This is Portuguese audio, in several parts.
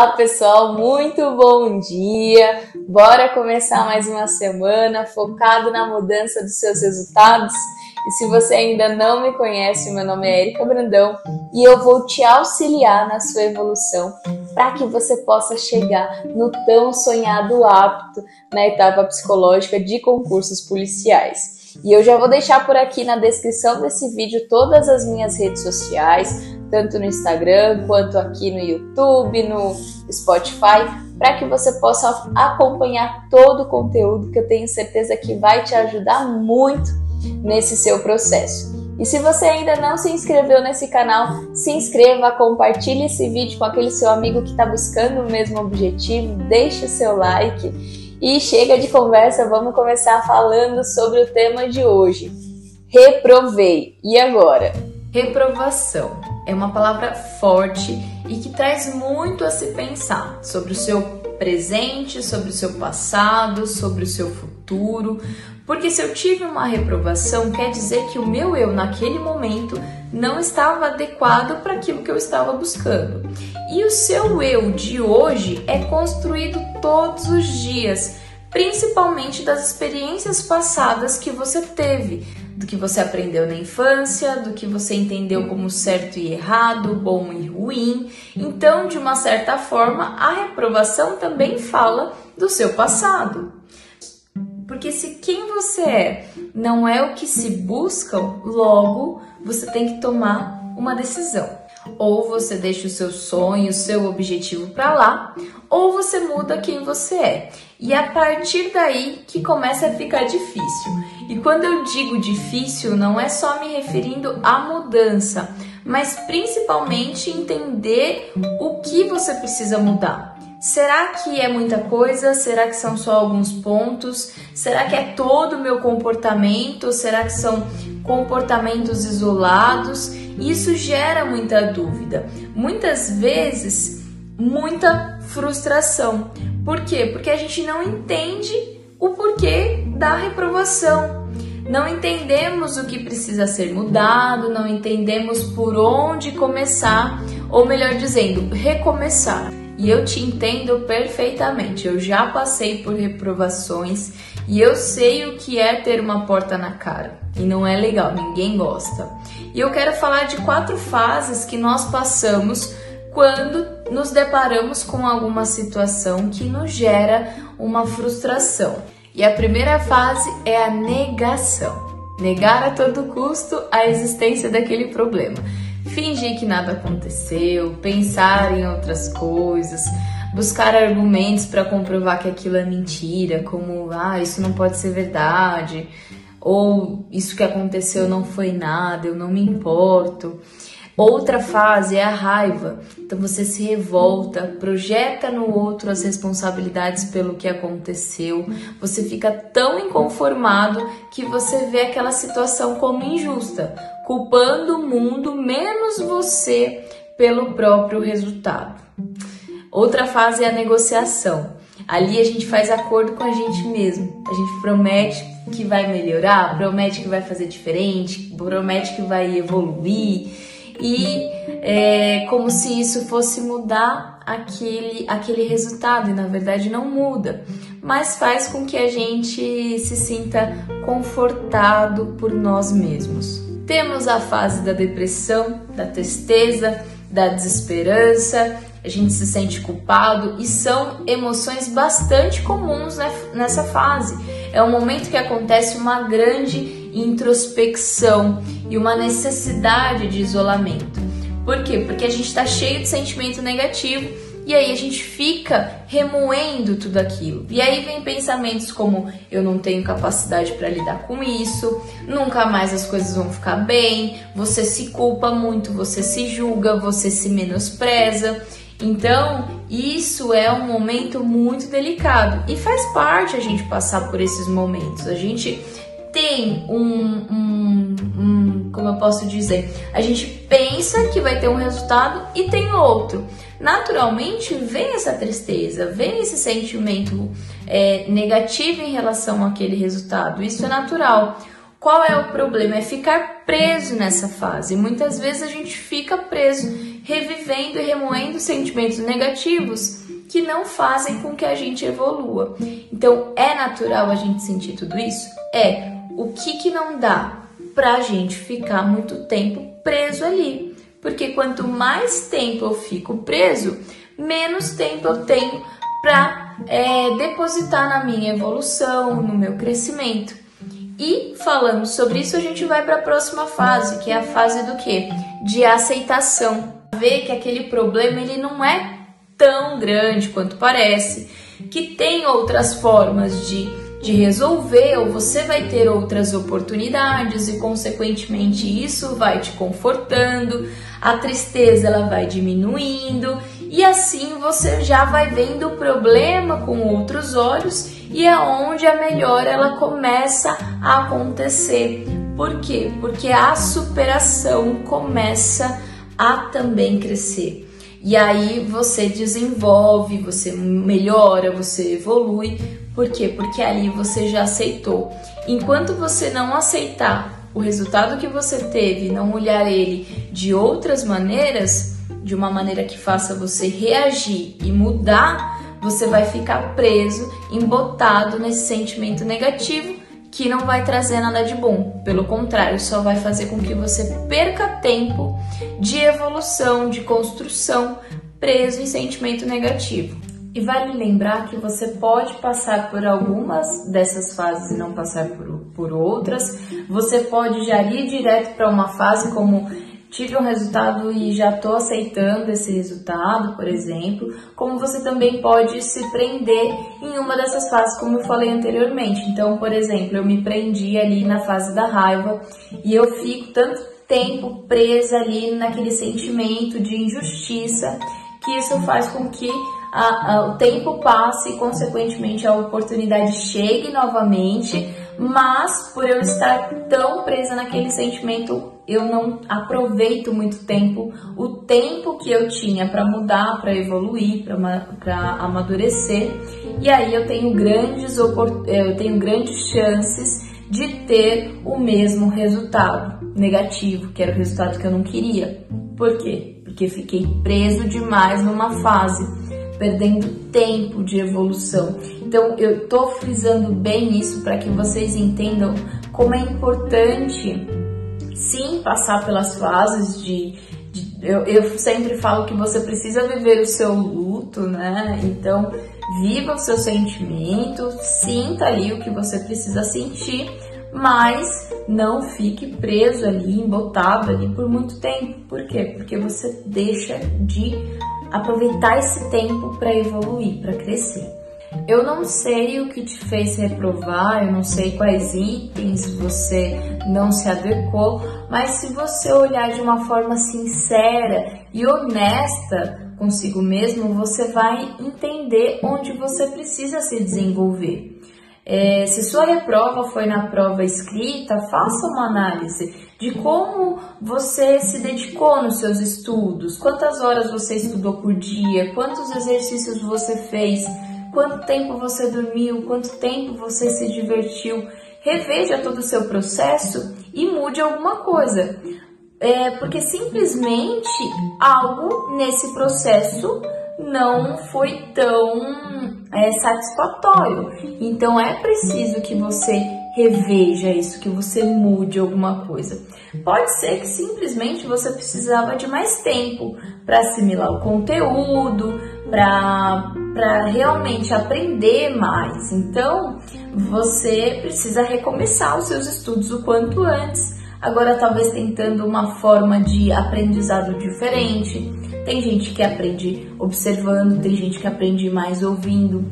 Olá pessoal, muito bom dia! Bora começar mais uma semana focado na mudança dos seus resultados? E se você ainda não me conhece, meu nome é Erika Brandão e eu vou te auxiliar na sua evolução para que você possa chegar no tão sonhado hábito na etapa psicológica de concursos policiais. E eu já vou deixar por aqui na descrição desse vídeo todas as minhas redes sociais, tanto no Instagram quanto aqui no YouTube, no Spotify, para que você possa acompanhar todo o conteúdo que eu tenho certeza que vai te ajudar muito nesse seu processo. E se você ainda não se inscreveu nesse canal, se inscreva, compartilhe esse vídeo com aquele seu amigo que está buscando o mesmo objetivo, deixe o seu like e chega de conversa, vamos começar falando sobre o tema de hoje. Reprovei. E agora? Reprovação é uma palavra forte e que traz muito a se pensar sobre o seu presente, sobre o seu passado, sobre o seu futuro. Porque se eu tive uma reprovação, quer dizer que o meu eu naquele momento não estava adequado para aquilo que eu estava buscando. E o seu eu de hoje é construído todos os dias, principalmente das experiências passadas que você teve, do que você aprendeu na infância, do que você entendeu como certo e errado, bom e ruim. Então, de uma certa forma, a reprovação também fala do seu passado. Porque se quem você é não é o que se busca, logo você tem que tomar uma decisão. Ou você deixa o seu sonho, o seu objetivo para lá, ou você muda quem você é. E é a partir daí que começa a ficar difícil. E quando eu digo difícil, não é só me referindo à mudança, mas principalmente entender o que você precisa mudar. Será que é muita coisa? Será que são só alguns pontos? Será que é todo o meu comportamento? Será que são comportamentos isolados? Isso gera muita dúvida. Muitas vezes, muita frustração. Por quê? Porque a gente não entende o porquê da reprovação. Não entendemos o que precisa ser mudado, não entendemos por onde começar, ou melhor dizendo, recomeçar. E eu te entendo perfeitamente. Eu já passei por reprovações e eu sei o que é ter uma porta na cara. E não é legal, ninguém gosta. E eu quero falar de quatro fases que nós passamos quando nos deparamos com alguma situação que nos gera uma frustração. E a primeira fase é a negação. Negar a todo custo a existência daquele problema. Fingir que nada aconteceu, pensar em outras coisas, buscar argumentos para comprovar que aquilo é mentira, como ah, isso não pode ser verdade, ou isso que aconteceu não foi nada, eu não me importo. Outra fase é a raiva. Então você se revolta, projeta no outro as responsabilidades pelo que aconteceu. Você fica tão inconformado que você vê aquela situação como injusta, culpando o mundo menos você pelo próprio resultado. Outra fase é a negociação. Ali a gente faz acordo com a gente mesmo. A gente promete que vai melhorar, promete que vai fazer diferente, promete que vai evoluir e é como se isso fosse mudar aquele, aquele resultado, e na verdade não muda, mas faz com que a gente se sinta confortado por nós mesmos. Temos a fase da depressão, da tristeza, da desesperança, a gente se sente culpado e são emoções bastante comuns nessa fase. É um momento que acontece uma grande introspecção e uma necessidade de isolamento. Por quê? Porque a gente está cheio de sentimento negativo e aí a gente fica remoendo tudo aquilo. E aí vem pensamentos como eu não tenho capacidade para lidar com isso, nunca mais as coisas vão ficar bem, você se culpa muito, você se julga, você se menospreza. Então, isso é um momento muito delicado e faz parte a gente passar por esses momentos. A gente tem um, um, um, como eu posso dizer, a gente pensa que vai ter um resultado e tem outro. Naturalmente vem essa tristeza, vem esse sentimento é, negativo em relação àquele resultado. Isso é natural. Qual é o problema? É ficar preso nessa fase. Muitas vezes a gente fica preso, revivendo e remoendo sentimentos negativos que não fazem com que a gente evolua. Então, é natural a gente sentir tudo isso? É. O que que não dá pra gente ficar muito tempo preso ali? Porque quanto mais tempo eu fico preso, menos tempo eu tenho para é, depositar na minha evolução, no meu crescimento. E falando sobre isso, a gente vai para a próxima fase, que é a fase do que? De aceitação. Ver que aquele problema ele não é tão grande quanto parece, que tem outras formas de, de resolver, ou você vai ter outras oportunidades e, consequentemente, isso vai te confortando, a tristeza ela vai diminuindo e assim você já vai vendo o problema com outros olhos e é onde a melhora ela começa a acontecer. Por quê? Porque a superação começa a também crescer. E aí você desenvolve, você melhora, você evolui. Por quê? Porque ali você já aceitou. Enquanto você não aceitar o resultado que você teve, não olhar ele de outras maneiras, de uma maneira que faça você reagir e mudar, você vai ficar preso, embotado nesse sentimento negativo que não vai trazer nada de bom. Pelo contrário, só vai fazer com que você perca tempo de evolução, de construção, preso em sentimento negativo. E vale lembrar que você pode passar por algumas dessas fases e não passar por, por outras. Você pode já ir direto para uma fase como tive um resultado e já estou aceitando esse resultado, por exemplo, como você também pode se prender em uma dessas fases, como eu falei anteriormente. Então, por exemplo, eu me prendi ali na fase da raiva e eu fico tanto tempo presa ali naquele sentimento de injustiça que isso faz com que a, a, o tempo passe e, consequentemente, a oportunidade chegue novamente, mas por eu estar tão presa naquele sentimento eu não aproveito muito tempo, o tempo que eu tinha para mudar, para evoluir, para amadurecer, e aí eu tenho grandes eu tenho grandes chances de ter o mesmo resultado negativo, que era o resultado que eu não queria. Por quê? Porque fiquei preso demais numa fase, perdendo tempo de evolução. Então eu tô frisando bem isso para que vocês entendam como é importante sim passar pelas fases de, de eu, eu, sempre falo que você precisa viver o seu luto, né? Então, viva o seu sentimento, sinta ali o que você precisa sentir, mas não fique preso ali, embotado ali por muito tempo. Por quê? Porque você deixa de aproveitar esse tempo para evoluir, para crescer. Eu não sei o que te fez reprovar, eu não sei quais itens você não se adequou, mas se você olhar de uma forma sincera e honesta consigo mesmo, você vai entender onde você precisa se desenvolver. É, se sua reprova foi na prova escrita, faça uma análise de como você se dedicou nos seus estudos, quantas horas você estudou por dia, quantos exercícios você fez quanto tempo você dormiu, quanto tempo você se divertiu. Reveja todo o seu processo e mude alguma coisa. É, porque simplesmente algo nesse processo não foi tão é, satisfatório. Então é preciso que você reveja isso, que você mude alguma coisa. Pode ser que simplesmente você precisava de mais tempo para assimilar o conteúdo, para realmente aprender mais. Então, você precisa recomeçar os seus estudos o quanto antes. Agora, talvez tentando uma forma de aprendizado diferente. Tem gente que aprende observando, tem gente que aprende mais ouvindo,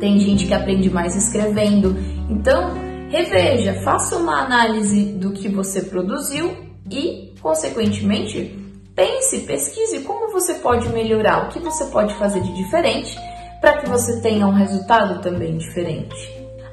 tem gente que aprende mais escrevendo. Então, reveja, faça uma análise do que você produziu e, consequentemente, Pense, pesquise como você pode melhorar, o que você pode fazer de diferente para que você tenha um resultado também diferente.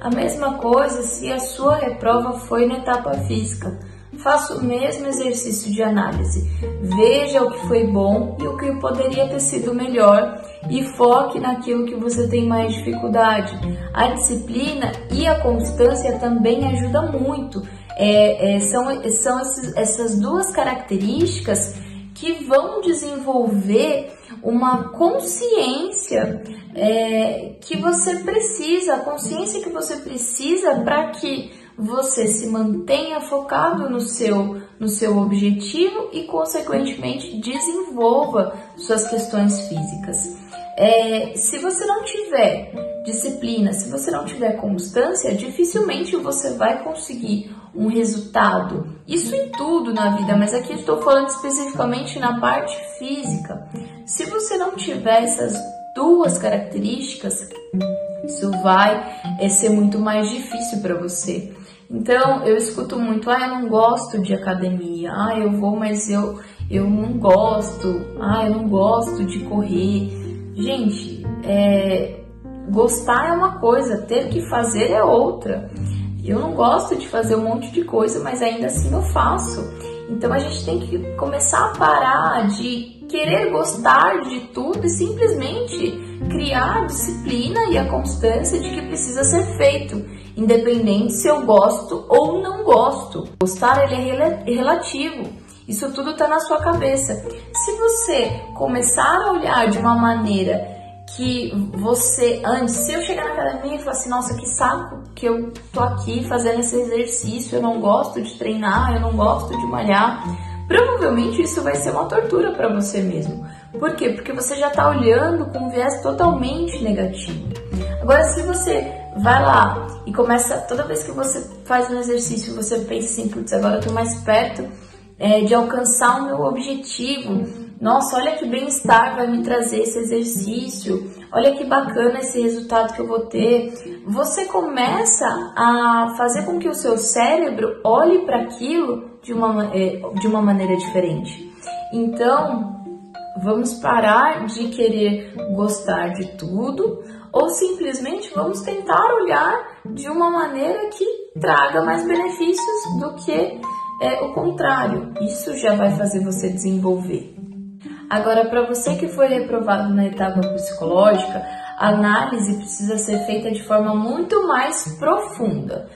A mesma coisa se a sua reprova foi na etapa física. Faça o mesmo exercício de análise. Veja o que foi bom e o que poderia ter sido melhor e foque naquilo que você tem mais dificuldade. A disciplina e a constância também ajudam muito é, é, são, são esses, essas duas características que vão desenvolver uma consciência é, que você precisa, a consciência que você precisa para que você se mantenha focado no seu, no seu objetivo e, consequentemente, desenvolva suas questões físicas. É, se você não tiver disciplina, se você não tiver constância, dificilmente você vai conseguir um resultado. Isso em tudo na vida, mas aqui estou falando especificamente na parte física. Se você não tiver essas duas características, isso vai é, ser muito mais difícil para você. Então eu escuto muito, ah, eu não gosto de academia, ah, eu vou, mas eu, eu não gosto, ah, eu não gosto de correr. Gente, é, gostar é uma coisa, ter que fazer é outra. Eu não gosto de fazer um monte de coisa, mas ainda assim eu faço. Então a gente tem que começar a parar de querer gostar de tudo e simplesmente criar a disciplina e a constância de que precisa ser feito, independente se eu gosto ou não gosto. Gostar ele é relativo. Isso tudo está na sua cabeça. Se você começar a olhar de uma maneira que você, antes, se eu chegar na academia e falar assim, nossa, que saco que eu tô aqui fazendo esse exercício, eu não gosto de treinar, eu não gosto de malhar, provavelmente isso vai ser uma tortura para você mesmo. Por quê? Porque você já tá olhando com um viés totalmente negativo. Agora, se você vai lá e começa, toda vez que você faz um exercício, você pensa assim, putz, agora eu tô mais perto é, de alcançar o meu objetivo, nossa, olha que bem-estar vai me trazer esse exercício, olha que bacana esse resultado que eu vou ter. Você começa a fazer com que o seu cérebro olhe para aquilo de uma, é, de uma maneira diferente. Então, vamos parar de querer gostar de tudo ou simplesmente vamos tentar olhar de uma maneira que traga mais benefícios do que é, o contrário. Isso já vai fazer você desenvolver. Agora, para você que foi reprovado na etapa psicológica, a análise precisa ser feita de forma muito mais profunda.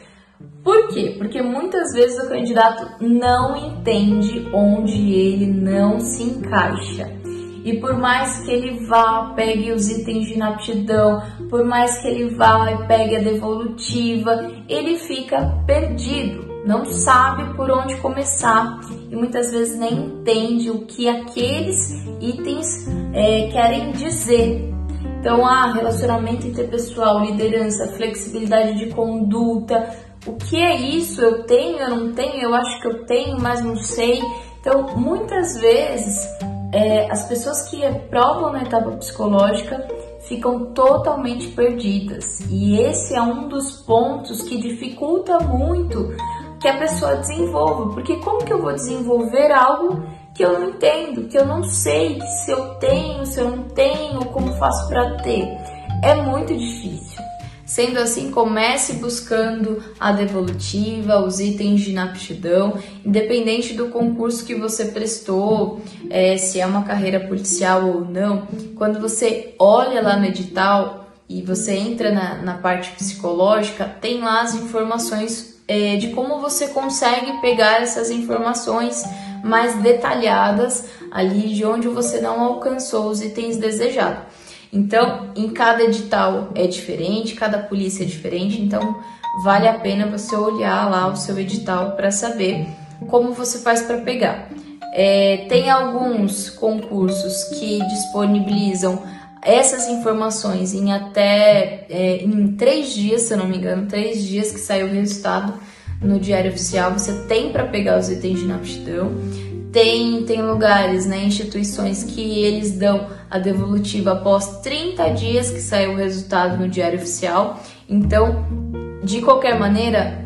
Por quê? Porque muitas vezes o candidato não entende onde ele não se encaixa. E por mais que ele vá, pegue os itens de inaptidão, por mais que ele vá e pegue a devolutiva, ele fica perdido não sabe por onde começar e muitas vezes nem entende o que aqueles itens é, querem dizer. Então, ah, relacionamento interpessoal, liderança, flexibilidade de conduta, o que é isso? Eu tenho, eu não tenho, eu acho que eu tenho, mas não sei. Então, muitas vezes, é, as pessoas que reprovam na etapa psicológica ficam totalmente perdidas. E esse é um dos pontos que dificulta muito que a pessoa desenvolva, porque como que eu vou desenvolver algo que eu não entendo, que eu não sei se eu tenho, se eu não tenho, como faço para ter? É muito difícil. Sendo assim, comece buscando a devolutiva, os itens de inaptidão, independente do concurso que você prestou, é, se é uma carreira policial ou não. Quando você olha lá no edital e você entra na, na parte psicológica, tem lá as informações é, de como você consegue pegar essas informações mais detalhadas ali de onde você não alcançou os itens desejados. Então, em cada edital é diferente, cada polícia é diferente, então vale a pena você olhar lá o seu edital para saber como você faz para pegar. É, tem alguns concursos que disponibilizam essas informações em até é, em três dias, se eu não me engano, três dias que saiu o resultado no Diário Oficial, você tem para pegar os itens de inaptidão. Tem, tem lugares, né, instituições que eles dão a devolutiva após 30 dias que saiu o resultado no Diário Oficial. Então, de qualquer maneira,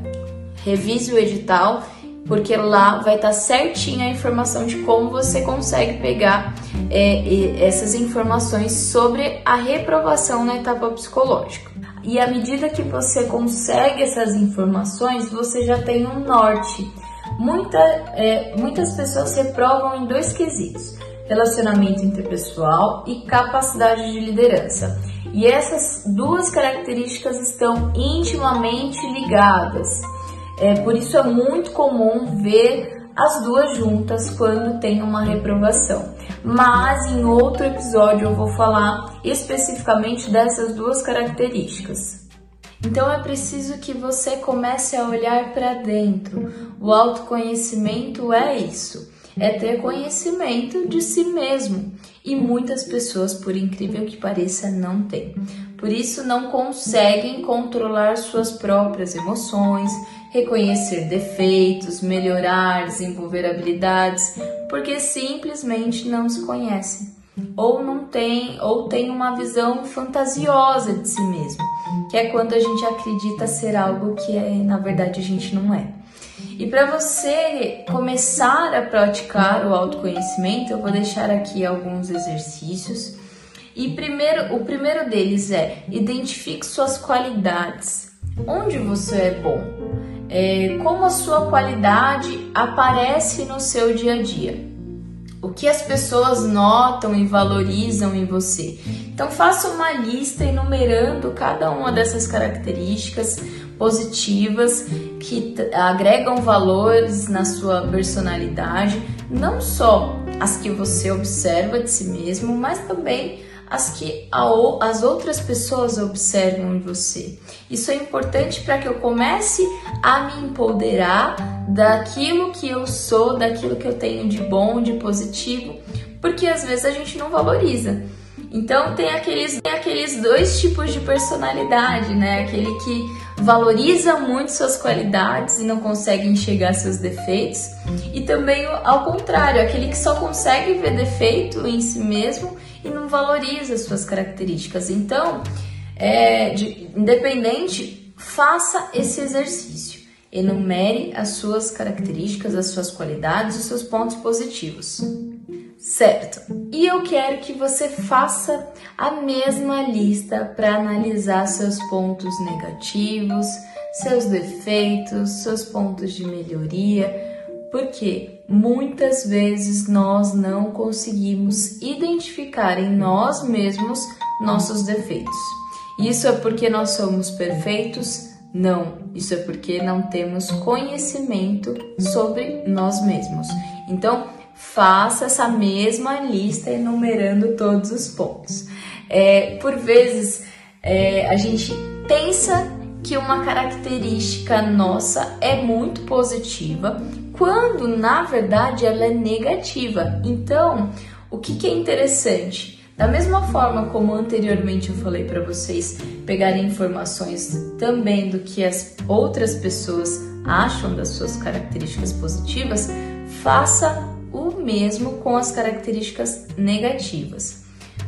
revise o edital porque lá vai estar tá certinha a informação de como você consegue pegar é, essas informações sobre a reprovação na etapa psicológica. E à medida que você consegue essas informações, você já tem um norte. Muita, é, muitas pessoas reprovam em dois quesitos: relacionamento interpessoal e capacidade de liderança. E essas duas características estão intimamente ligadas. É, por isso é muito comum ver as duas juntas quando tem uma reprovação. Mas em outro episódio eu vou falar especificamente dessas duas características. Então é preciso que você comece a olhar para dentro. O autoconhecimento é isso, é ter conhecimento de si mesmo. E muitas pessoas, por incrível que pareça, não têm. Por isso não conseguem controlar suas próprias emoções, reconhecer defeitos, melhorar, desenvolver habilidades, porque simplesmente não se conhecem ou não tem ou tem uma visão fantasiosa de si mesmo, que é quando a gente acredita ser algo que é, na verdade a gente não é. E para você começar a praticar o autoconhecimento, eu vou deixar aqui alguns exercícios. E primeiro, o primeiro deles é identifique suas qualidades. Onde você é bom? é, como a sua qualidade aparece no seu dia a dia. O que as pessoas notam e valorizam em você. Então faça uma lista enumerando cada uma dessas características positivas que agregam valores na sua personalidade, não só as que você observa de si mesmo, mas também as que as outras pessoas observam em você. Isso é importante para que eu comece a me empoderar daquilo que eu sou, daquilo que eu tenho de bom, de positivo, porque às vezes a gente não valoriza. Então tem aqueles, tem aqueles dois tipos de personalidade, né? Aquele que valoriza muito suas qualidades e não consegue enxergar seus defeitos, e também ao contrário, aquele que só consegue ver defeito em si mesmo e não valoriza suas características. Então, é, de, independente, faça esse exercício. Enumere as suas características, as suas qualidades, os seus pontos positivos. Certo. E eu quero que você faça a mesma lista para analisar seus pontos negativos, seus defeitos, seus pontos de melhoria, porque muitas vezes nós não conseguimos identificar em nós mesmos nossos defeitos. Isso é porque nós somos perfeitos? Não, isso é porque não temos conhecimento sobre nós mesmos. Então, faça essa mesma lista enumerando todos os pontos. É, por vezes, é, a gente pensa que uma característica nossa é muito positiva, quando na verdade ela é negativa. Então, o que, que é interessante? Da mesma forma como anteriormente eu falei para vocês pegarem informações também do que as outras pessoas acham das suas características positivas, faça o mesmo com as características negativas.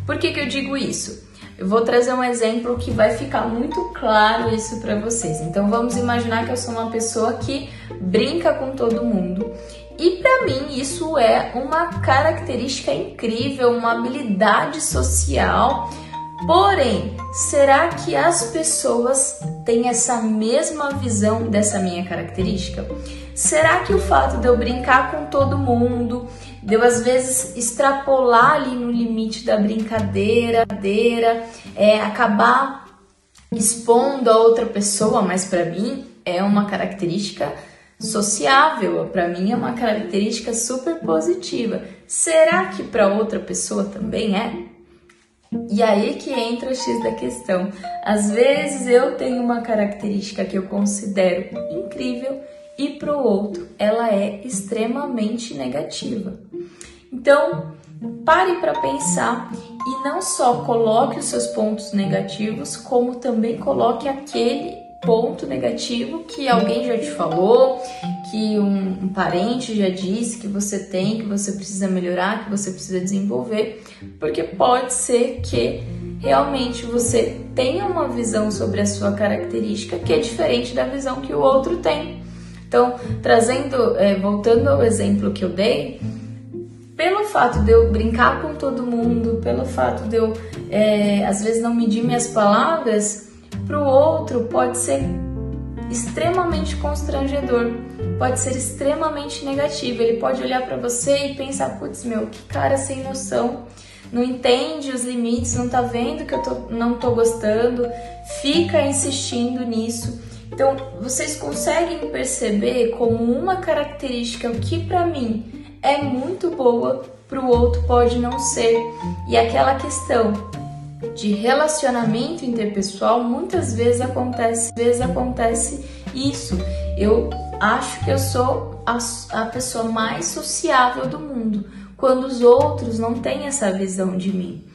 Por que, que eu digo isso? Eu vou trazer um exemplo que vai ficar muito claro isso para vocês. Então vamos imaginar que eu sou uma pessoa que brinca com todo mundo e para mim isso é uma característica incrível, uma habilidade social. Porém, será que as pessoas têm essa mesma visão dessa minha característica? Será que o fato de eu brincar com todo mundo, de eu às vezes extrapolar ali no limite da brincadeira, é, acabar expondo a outra pessoa, mas para mim é uma característica sociável, para mim é uma característica super positiva. Será que para outra pessoa também é? E aí que entra o X da questão. Às vezes eu tenho uma característica que eu considero incrível e para o outro ela é extremamente negativa. Então, pare para pensar e não só coloque os seus pontos negativos, como também coloque aquele ponto negativo que alguém já te falou, que um, um, parente já disse que você tem, que você precisa melhorar, que você precisa desenvolver, porque pode ser que realmente você tenha uma visão sobre a sua característica que é diferente da visão que o outro tem. Então, trazendo, é, voltando ao exemplo que eu dei, pelo fato de eu brincar com todo mundo, pelo fato de eu é, às vezes não medir minhas palavras, para o outro pode ser extremamente constrangedor, pode ser extremamente negativo. Ele pode olhar para você e pensar: putz, meu, que cara sem noção, não entende os limites, não tá vendo que eu tô, não tô gostando, fica insistindo nisso Então, vocês conseguem perceber como uma característica que para mim é muito boa, para o outro pode não ser. E aquela questão de relacionamento interpessoal, muitas vezes acontece, vezes acontece isso. Eu acho que eu sou a, a pessoa mais sociável do mundo, quando os outros não têm essa visão de mim.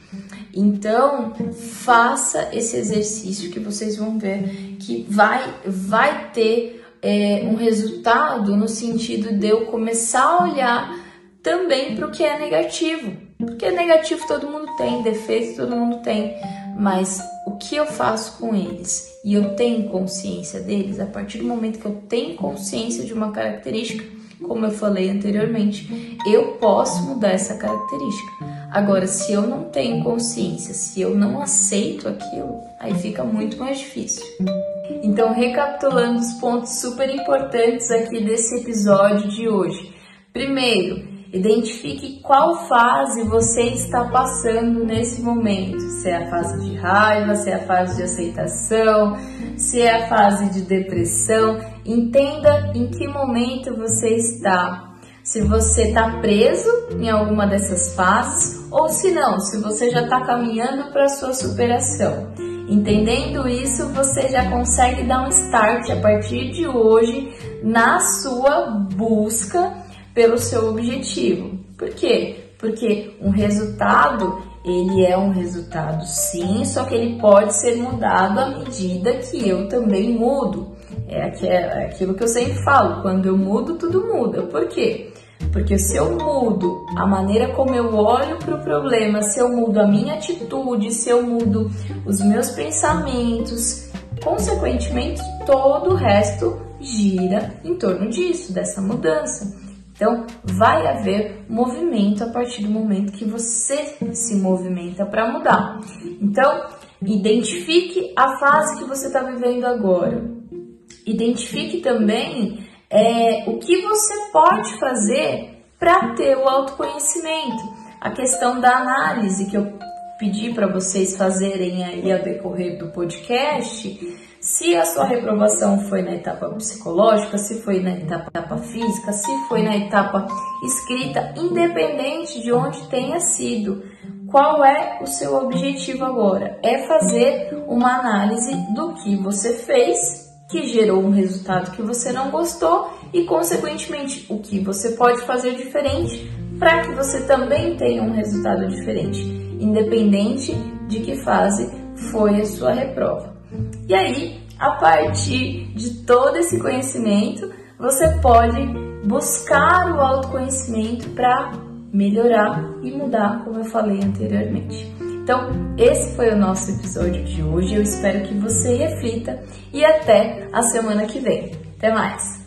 Então, faça esse exercício que vocês vão ver que vai, vai ter é, um resultado no sentido de eu começar a olhar também para o que é negativo. Porque negativo todo mundo tem, defeito todo mundo tem, mas o que eu faço com eles e eu tenho consciência deles, a partir do momento que eu tenho consciência de uma característica, como eu falei anteriormente, eu posso mudar essa característica. Agora, se eu não tenho consciência, se eu não aceito aquilo, aí fica muito mais difícil. Então, recapitulando os pontos super importantes aqui desse episódio de hoje. Primeiro, identifique qual fase você está passando nesse momento. Se é a fase de raiva, se é a fase de aceitação, se é a fase de depressão. Entenda em que momento você está se você está preso em alguma dessas fases ou se não, se você já está caminhando para a sua superação. Entendendo isso, você já consegue dar um start a partir de hoje na sua busca pelo seu objetivo. Por quê? Porque um resultado, ele é um resultado sim, só que ele pode ser mudado à medida que eu também mudo. É, é aquilo que eu sempre falo, quando eu mudo, tudo muda. Por quê? Porque se eu mudo a maneira como eu olho para o problema, se eu mudo a minha atitude, se eu mudo os meus pensamentos, consequentemente todo o resto gira em torno disso, dessa mudança. Então, vai haver movimento a partir do momento que você se movimenta para mudar. Então, identifique a fase que você está vivendo agora. Identifique também é, o que você pode fazer para ter o autoconhecimento. A questão da análise que eu pedi para vocês fazerem aí a decorrer do podcast, se a sua reprovação foi na etapa psicológica, se foi na etapa, física, se foi na etapa escrita, independente de onde tenha sido, qual é o seu objetivo agora? É fazer uma análise do que você fez que gerou um resultado que você não gostou e, consequentemente, o que você pode fazer diferente para que você também tenha um resultado diferente, independente de que fase foi a sua reprova. E aí, a partir de todo esse conhecimento, você pode buscar o autoconhecimento para melhorar e mudar, como eu falei anteriormente. Então, esse foi o nosso episódio de hoje. Eu espero que você reflita e até a semana que vem. Até mais!